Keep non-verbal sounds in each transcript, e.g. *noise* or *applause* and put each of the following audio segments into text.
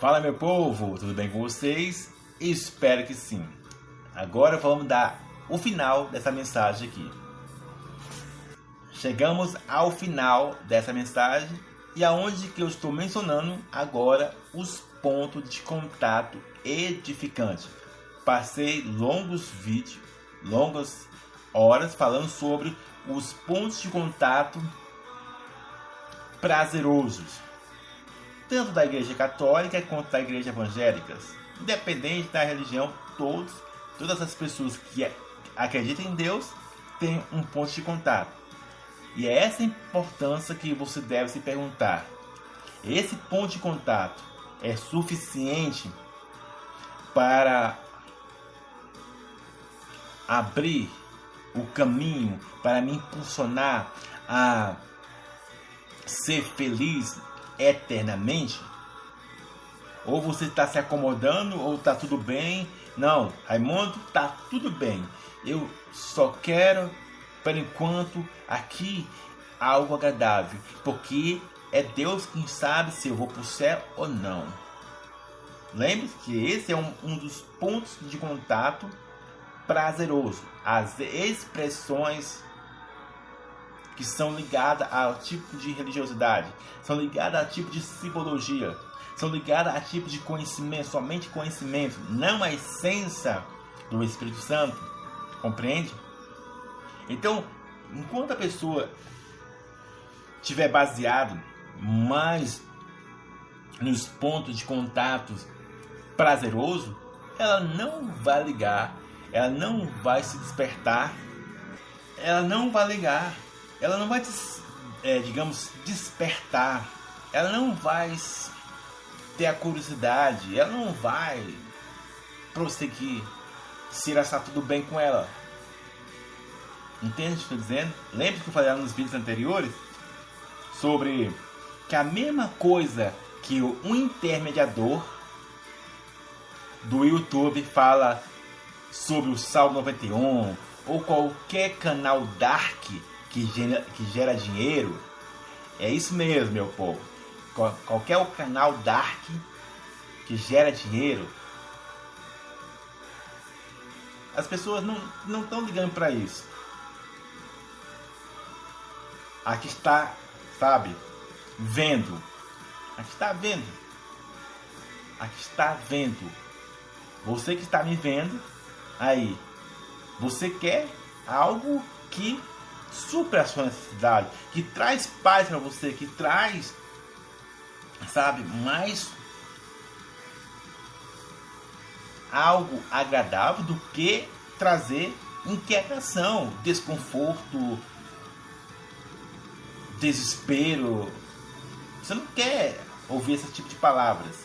Fala meu povo, tudo bem com vocês? Espero que sim. Agora vamos dar o final dessa mensagem aqui. Chegamos ao final dessa mensagem e aonde que eu estou mencionando agora os pontos de contato edificante. Passei longos vídeos, longas horas falando sobre os pontos de contato prazerosos tanto da Igreja Católica quanto da Igreja Evangélica. Independente da religião, todos, todas as pessoas que acreditam em Deus têm um ponto de contato. E é essa importância que você deve se perguntar. Esse ponto de contato é suficiente para abrir o caminho para me impulsionar a ser feliz eternamente? Ou você está se acomodando, ou está tudo bem? Não, Raimundo, está tudo bem. Eu só quero, por enquanto, aqui algo agradável, porque é Deus quem sabe se eu vou para o céu ou não. Lembre-se que esse é um, um dos pontos de contato prazeroso. As expressões que são ligadas ao tipo de religiosidade, são ligadas a tipo de simbologia, são ligadas a tipo de conhecimento, somente conhecimento, não a essência do Espírito Santo. Compreende? Então, enquanto a pessoa tiver baseado mais nos pontos de contatos prazeroso, ela não vai ligar, ela não vai se despertar, ela não vai ligar ela não vai, é, digamos, despertar, ela não vai ter a curiosidade, ela não vai prosseguir se irá estar tudo bem com ela. Entende o que estou dizendo? Lembra que eu falei nos vídeos anteriores sobre que a mesma coisa que um intermediador do YouTube fala sobre o Sal 91 ou qualquer canal dark que gera, que gera dinheiro, é isso mesmo, meu povo. Qualquer o canal dark que gera dinheiro, as pessoas não estão ligando para isso. Aqui está, sabe, vendo. Aqui está vendo. Aqui está vendo. Você que está me vendo, aí, você quer algo que supra a sua necessidade, que traz paz para você, que traz, sabe, mais algo agradável do que trazer inquietação, desconforto, desespero. Você não quer ouvir esse tipo de palavras.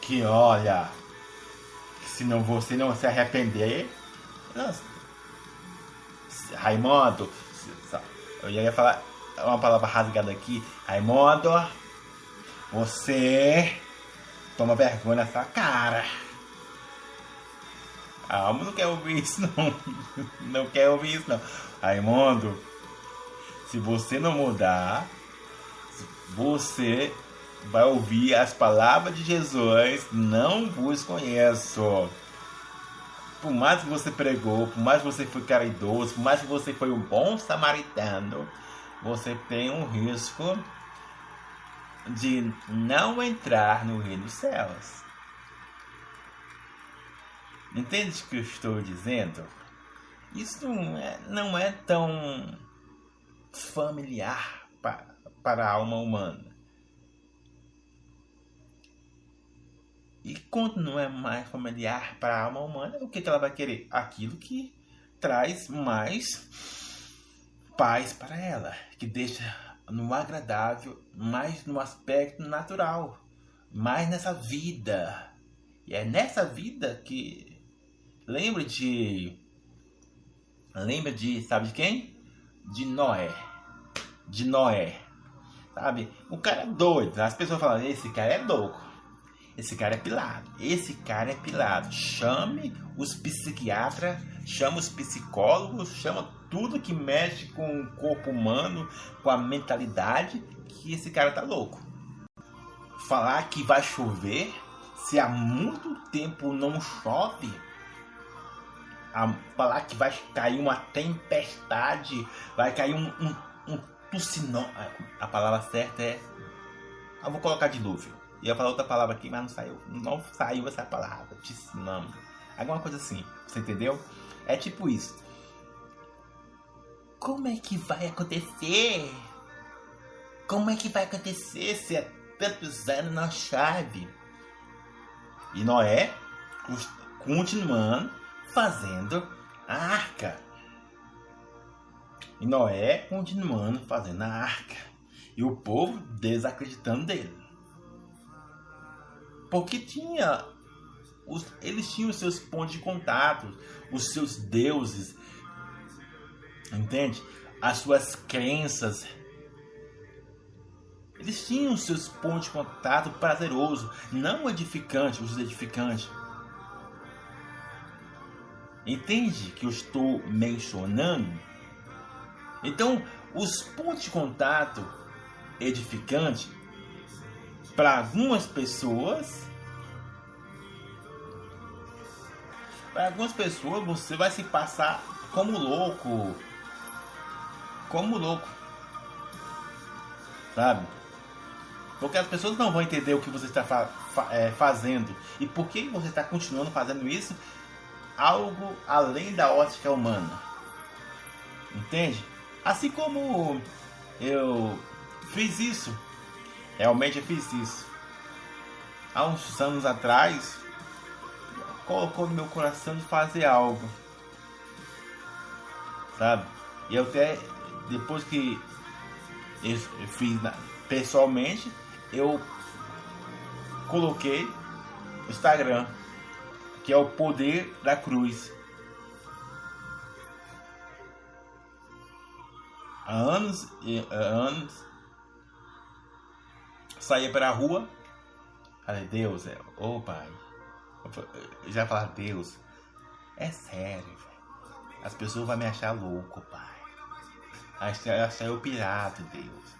Que olha, se não você não se arrepender, Raimundo, eu ia falar uma palavra rasgada aqui. Raimundo, você toma vergonha nessa cara. A alma não quer ouvir isso, não. *laughs* Não quer ouvir isso, não. Raimundo, se você não mudar, você vai ouvir as palavras de Jesus. Não vos conheço por mais que você pregou, por mais que você foi caridoso, por mais que você foi um bom samaritano, você tem um risco de não entrar no reino dos céus. Entende o que eu estou dizendo? Isso não é, não é tão familiar para, para a alma humana. E quando não é mais familiar para a alma humana, o que, que ela vai querer? Aquilo que traz mais paz para ela, que deixa no agradável, mais no aspecto natural, mais nessa vida. E é nessa vida que lembra de lembra de sabe de quem? De Noé. De Noé. Sabe? O cara é doido. As pessoas falam, esse cara é louco. Esse cara é pilado. Esse cara é pilado. Chame os psiquiatras, chama os psicólogos, chama tudo que mexe com o corpo humano, com a mentalidade, que esse cara tá louco. falar que vai chover se há muito tempo não chove? Falar que vai cair uma tempestade, vai cair um, um, um tucinó. A palavra certa é. Eu vou colocar dilúvio. Ia falar outra palavra aqui, mas não saiu. Não saiu essa palavra. Tsunami. Alguma coisa assim. Você entendeu? É tipo isso. Como é que vai acontecer? Como é que vai acontecer se é tantos anos na chave? E Noé continuando fazendo a arca. E Noé continuando fazendo a arca. E o povo desacreditando dele. Porque tinha. Os, eles tinham os seus pontos de contato, os seus deuses. Entende? As suas crenças. Eles tinham os seus pontos de contato prazeroso, não edificante, os edificantes. Entende que eu estou mencionando? Então, os pontos de contato edificante para algumas pessoas. Para algumas pessoas você vai se passar como louco. Como louco. Sabe? Porque as pessoas não vão entender o que você está fa fa é, fazendo. E por que você está continuando fazendo isso? Algo além da ótica humana. Entende? Assim como eu fiz isso Realmente eu fiz isso. Há uns anos atrás, colocou no meu coração de fazer algo. Sabe? E eu até, depois que eu fiz pessoalmente, eu coloquei no Instagram, que é o poder da cruz. Há anos e anos saía para a rua, falei, Deus, é, ô pai, eu já falar, Deus, é sério, velho. As pessoas vão me achar louco, pai. Achar, eu pirata, Deus.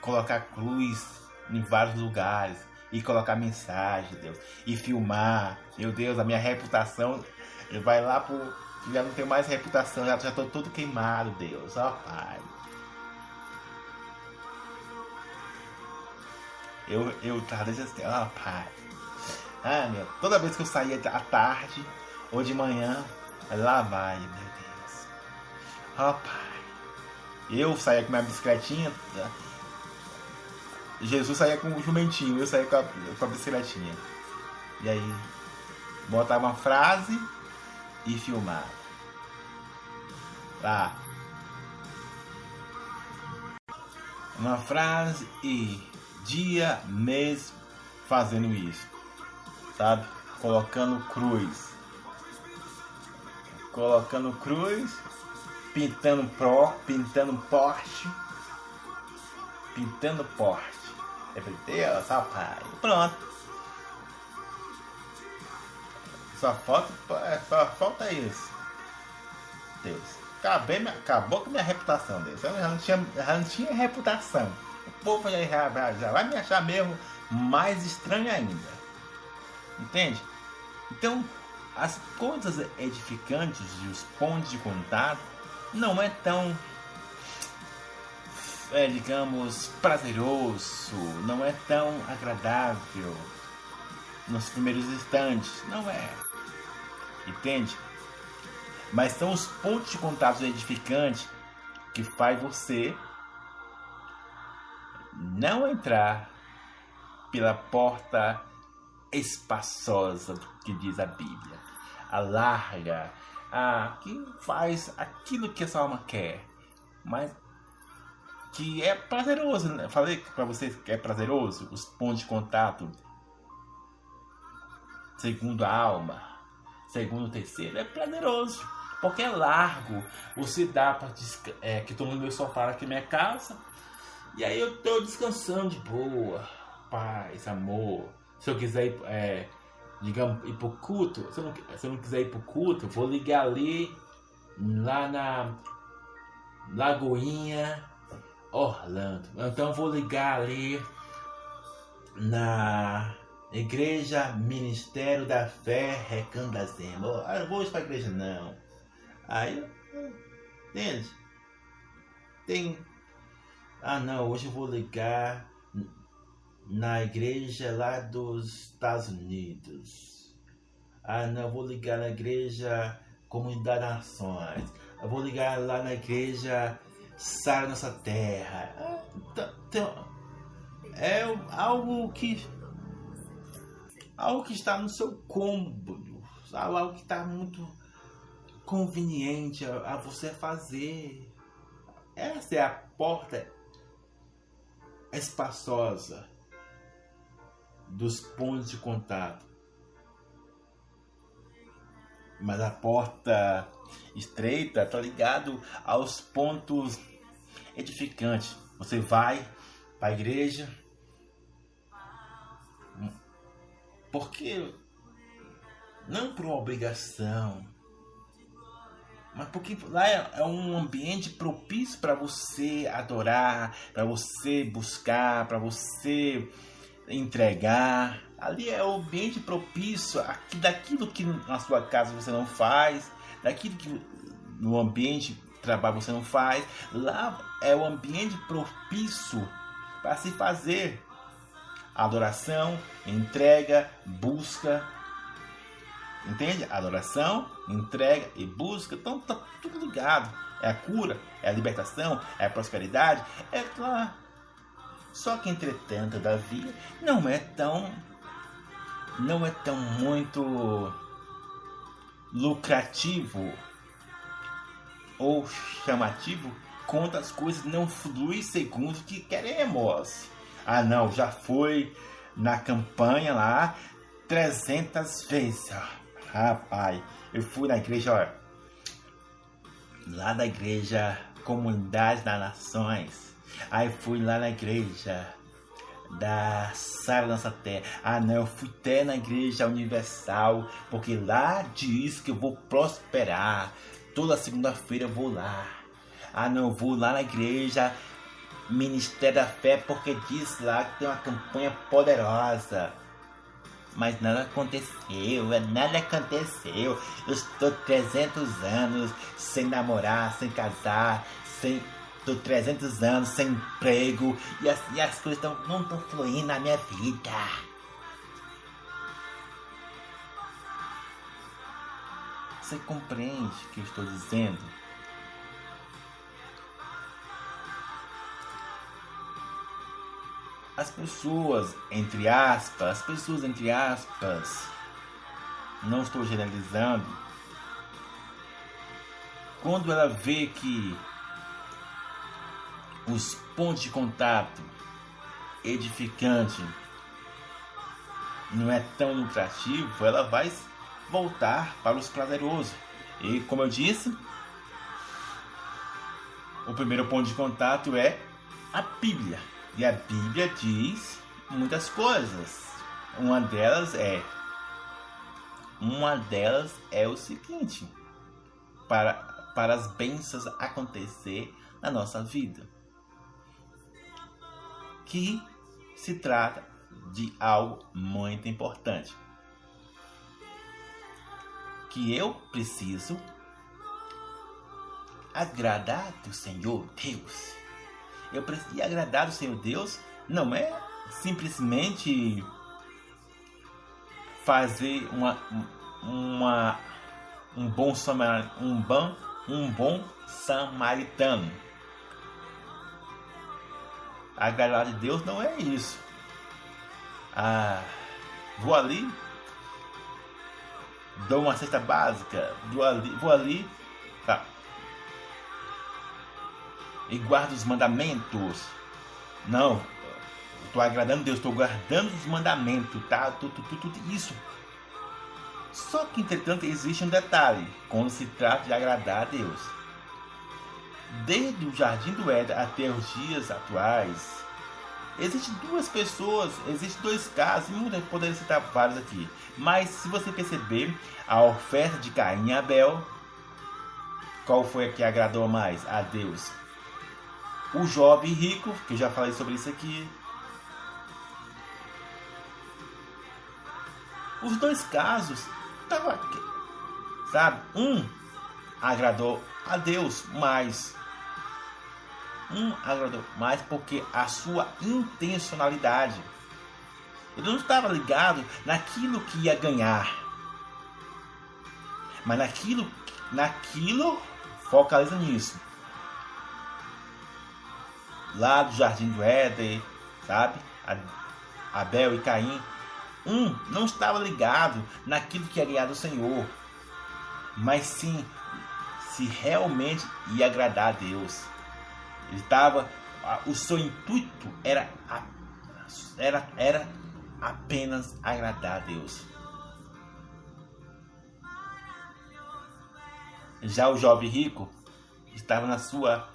Colocar cruz em vários lugares e colocar mensagem, Deus. E filmar, meu Deus, a minha reputação vai lá pro. Já não tenho mais reputação, já, já tô todo queimado, Deus, ó pai. Eu, eu tava assim, ó pai. Ah, meu, toda vez que eu saía à tarde ou de manhã, lá vai, meu Deus. Ó pai. Eu saía com minha bicicletinha. Tá? Jesus saía com o jumentinho, eu saía com a, com a bicicletinha. E aí, botava uma frase e filmava. Lá. Uma frase e dia, mês fazendo isso, sabe? Colocando cruz, colocando cruz, pintando pro, pintando porte, pintando porte. É Deus, rapaz, pronto. Só falta, só falta isso. Deus. Acabei, acabou com minha reputação, Deus. Eu já não tinha, já não tinha reputação o povo já, já, já vai me achar mesmo mais estranho ainda. Entende? Então, as coisas edificantes e os pontos de contato não é tão, é, digamos, prazeroso, não é tão agradável nos primeiros instantes. Não é. Entende? Mas são os pontos de contato edificantes que faz você não entrar pela porta espaçosa que diz a Bíblia, a larga, a que faz aquilo que essa alma quer, mas que é prazeroso. Né? Falei para vocês que é prazeroso os pontos de contato segundo a alma, segundo o terceiro, é prazeroso. Porque é largo, você dá para é, que estou no meu sofá aqui na minha casa, e aí eu tô descansando de boa, paz, amor. Se eu quiser ir, é, digamos, ir pro culto, se eu, não, se eu não quiser ir pro culto, vou ligar ali, lá na Lagoinha, Orlando. Então vou ligar ali na igreja Ministério da Fé Recandazema. Eu vou para a igreja não. Aí, entende? Tem. Ah não, hoje eu vou ligar na igreja lá dos Estados Unidos. Ah não, eu vou ligar na igreja Comunidade Nações. Eu vou ligar lá na igreja Sara Nossa Terra. Ah, é algo que algo que está no seu cômodo, algo que está muito conveniente a, você fazer. Essa é a porta espaçosa dos pontos de contato. Mas a porta estreita está ligado aos pontos edificantes. Você vai para a igreja, Porque não por uma obrigação, mas porque lá é, é um ambiente propício para você adorar, para você buscar, para você entregar. Ali é o ambiente propício aqui, daquilo que na sua casa você não faz, daquilo que no ambiente de trabalho você não faz. Lá é o ambiente propício para se fazer adoração, entrega, busca. Entende? Adoração, entrega e busca. Então tá tudo ligado. É a cura, é a libertação, é a prosperidade. É claro. Só que entretanto, Davi não é tão. Não é tão muito lucrativo ou chamativo quanto as coisas não fluem segundo o que queremos. Ah, não, já foi na campanha lá 300 vezes. Rapaz, eu fui na igreja, olha, lá da igreja Comunidade das Nações. Aí fui lá na igreja da Sara Nossa Terra. Ah, não, eu fui até na igreja universal, porque lá diz que eu vou prosperar. Toda segunda-feira eu vou lá. Ah, não, eu vou lá na igreja Ministério da Fé porque diz lá que tem uma campanha poderosa. Mas nada aconteceu, é, nada aconteceu. Eu estou 300 anos sem namorar, sem casar, sem. Estou 300 anos sem emprego e as, e as coisas tão, não estão fluindo na minha vida. Você compreende o que eu estou dizendo? As pessoas, entre aspas, as pessoas, entre aspas, não estou generalizando, quando ela vê que os pontos de contato edificante não é tão lucrativo, ela vai voltar para os prazerosos. E como eu disse, o primeiro ponto de contato é a Bíblia. E a Bíblia diz muitas coisas. Uma delas é uma delas é o seguinte: para, para as bênçãos acontecer na nossa vida, que se trata de algo muito importante, que eu preciso agradar do Senhor Deus eu preciso agradar o Senhor Deus não é simplesmente fazer uma, uma um bom um bom um bom samaritano. Agradar de Deus não é isso. Ah, vou ali, dou uma cesta básica, vou ali, vou ali, e guarda os mandamentos. Não, estou agradando Deus, estou guardando os mandamentos, tá? Tudo, tudo, tudo isso. Só que, entretanto, existe um detalhe quando se trata de agradar a Deus. Desde o jardim do Éden até os dias atuais, existem duas pessoas, existem dois casos, e poderia citar vários aqui. Mas se você perceber a oferta de Caim e Abel, qual foi a que agradou mais a Deus? O jovem rico, que eu já falei sobre isso aqui, Os dois casos tava, sabe? Um agradou a Deus mais. Um agradou mais porque a sua intencionalidade. Ele não estava ligado naquilo que ia ganhar, mas naquilo, naquilo focaliza nisso. Lá do Jardim do Éden, sabe? Abel e Caim. Um não estava ligado naquilo que ia ganhar do Senhor, mas sim se realmente ia agradar a Deus. Ele estava, o seu intuito era, era, era apenas agradar a Deus. Já o jovem rico estava na sua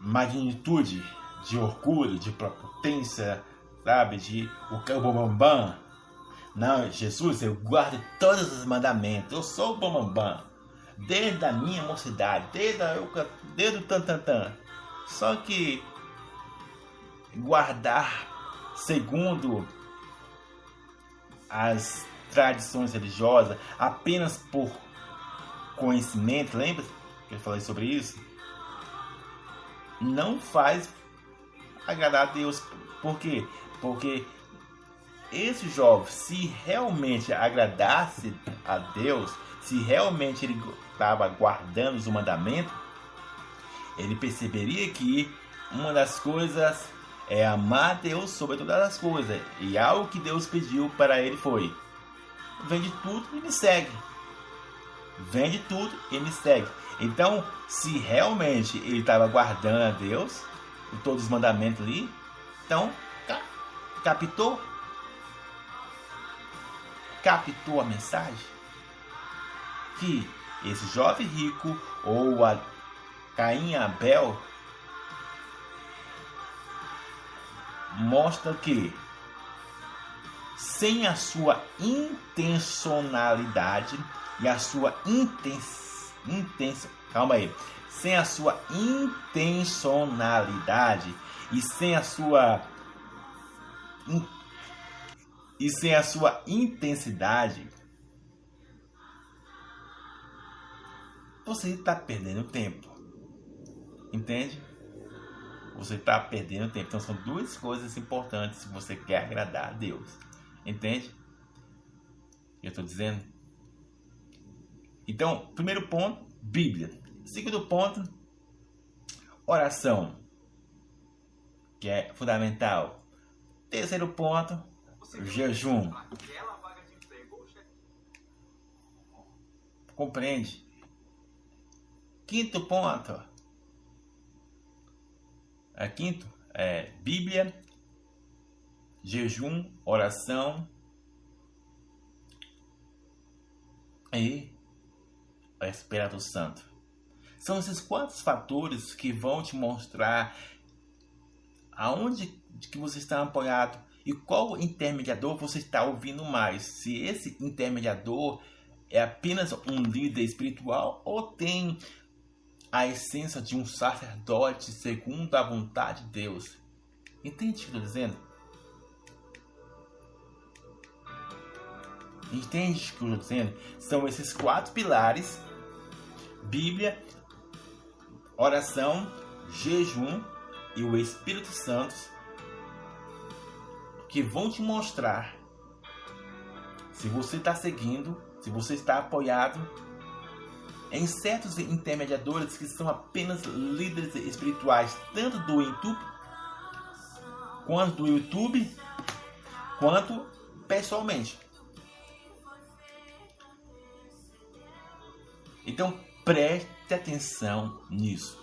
magnitude de orgulho, de prepotência, sabe? De o bambam. Não, Jesus, eu guardo todos os mandamentos. Eu sou o bambam. Desde a minha mocidade, desde, a, desde o tantantã. Só que guardar segundo as tradições religiosas apenas por conhecimento, lembra que eu falei sobre isso? Não faz agradar a Deus. Por quê? Porque esse jovem, se realmente agradasse a Deus, se realmente ele estava guardando os mandamentos, ele perceberia que uma das coisas é amar Deus sobre todas as coisas. E algo que Deus pediu para ele foi: vende tudo e me segue. Vende tudo e me segue. Então, se realmente ele estava guardando a Deus, todos os mandamentos ali, então, captou? Captou a mensagem? Que esse jovem rico ou a Caim Abel mostra que sem a sua intencionalidade e a sua intens, intens, calma aí, sem a sua intencionalidade e sem a sua e sem a sua intensidade, você está perdendo tempo. Entende? Você está perdendo tempo. Então são duas coisas importantes se você quer agradar a Deus. Entende? Eu estou dizendo. Então, primeiro ponto, Bíblia. Segundo ponto, oração, que é fundamental. Terceiro ponto, jejum. Compreende? Quinto ponto, a é, quinto é Bíblia, jejum, oração e a espera do santo. São esses quatro fatores que vão te mostrar aonde que você está apoiado e qual intermediador você está ouvindo mais. Se esse intermediador é apenas um líder espiritual ou tem a essência de um sacerdote segundo a vontade de Deus. Entende o que estou dizendo? Entende o que estou dizendo? São esses quatro pilares: Bíblia, oração, jejum e o Espírito Santo que vão te mostrar se você está seguindo, se você está apoiado em certos intermediadores que são apenas líderes espirituais, tanto do YouTube quanto do YouTube, quanto pessoalmente. Então preste atenção nisso.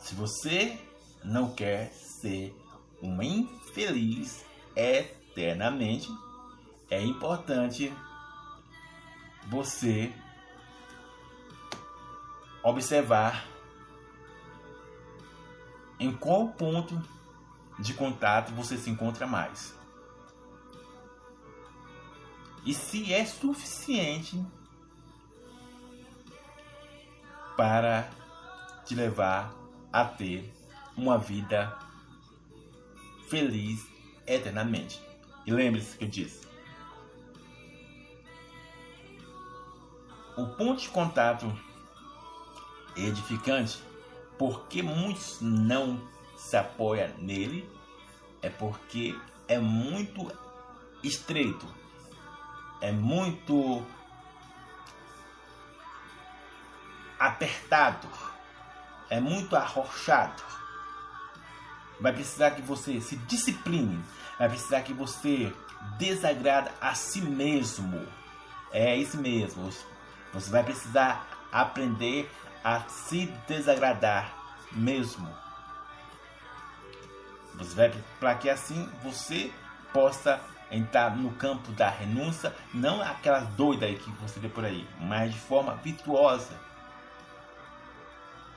Se você não quer ser um infeliz eternamente, é importante você observar em qual ponto de contato você se encontra mais. E se é suficiente para te levar a ter uma vida feliz eternamente. E lembre-se que eu disse: o ponto de contato edificante, porque muitos não se apoiam nele, é porque é muito estreito, é muito apertado, é muito arrochado. Vai precisar que você se discipline, vai precisar que você desagrada a si mesmo. É isso mesmo. Você vai precisar aprender a se desagradar mesmo. Você vai para que assim você possa entrar no campo da renúncia, não aquela doida aí que você vê por aí, mas de forma virtuosa.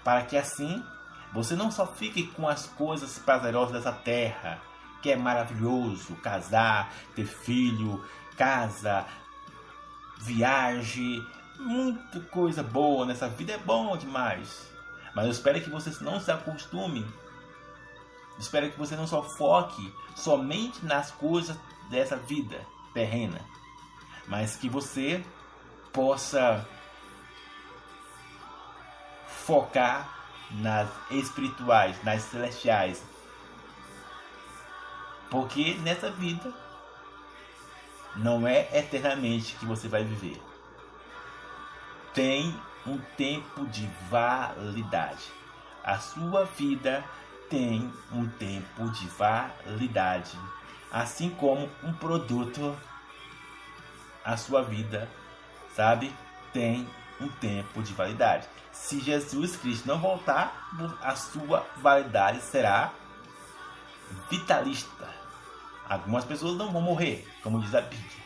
Para que assim você não só fique com as coisas prazerosas dessa terra, que é maravilhoso, casar, ter filho, casa, viagem, muita coisa boa nessa vida é bom demais. Mas eu espero que você não se acostume. espero que você não só foque somente nas coisas dessa vida terrena, mas que você possa focar nas espirituais, nas celestiais. Porque nessa vida não é eternamente que você vai viver tem um tempo de validade. A sua vida tem um tempo de validade, assim como um produto, a sua vida, sabe, tem um tempo de validade. Se Jesus Cristo não voltar, a sua validade será vitalista. Algumas pessoas não vão morrer, como diz a Bíblia.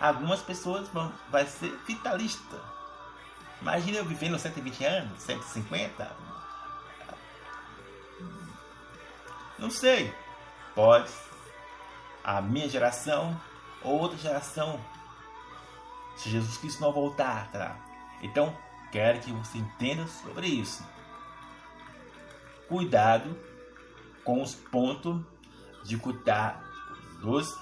Algumas pessoas vão vai ser vitalista Imagina eu vivendo 120 anos, 150. Não sei. Pode. A minha geração ou outra geração. Se Jesus Cristo não voltar, tá? Então, quero que você entenda sobre isso. Cuidado com os pontos de cuidar dos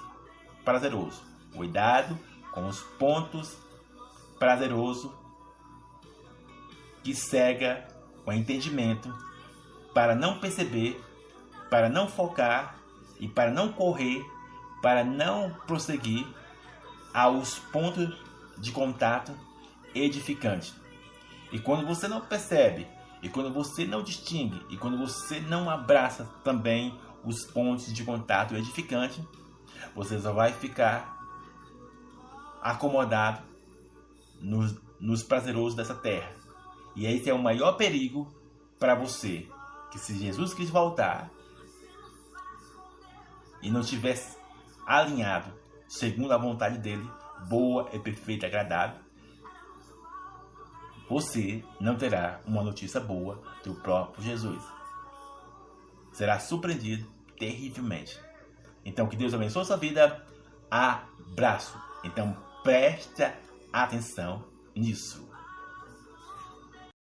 prazerosos. Cuidado com os pontos prazerosos que cega o entendimento para não perceber, para não focar e para não correr, para não prosseguir aos pontos de contato edificante. E quando você não percebe, e quando você não distingue, e quando você não abraça também os pontos de contato edificante, você só vai ficar acomodado nos, nos prazerosos dessa terra e esse é o maior perigo para você. Que se Jesus quis voltar e não tivesse alinhado segundo a vontade dele, boa e perfeita agradável, você não terá uma notícia boa do próprio Jesus. Será surpreendido terrivelmente. Então que Deus abençoe a sua vida. Abraço. Então preste atenção nisso.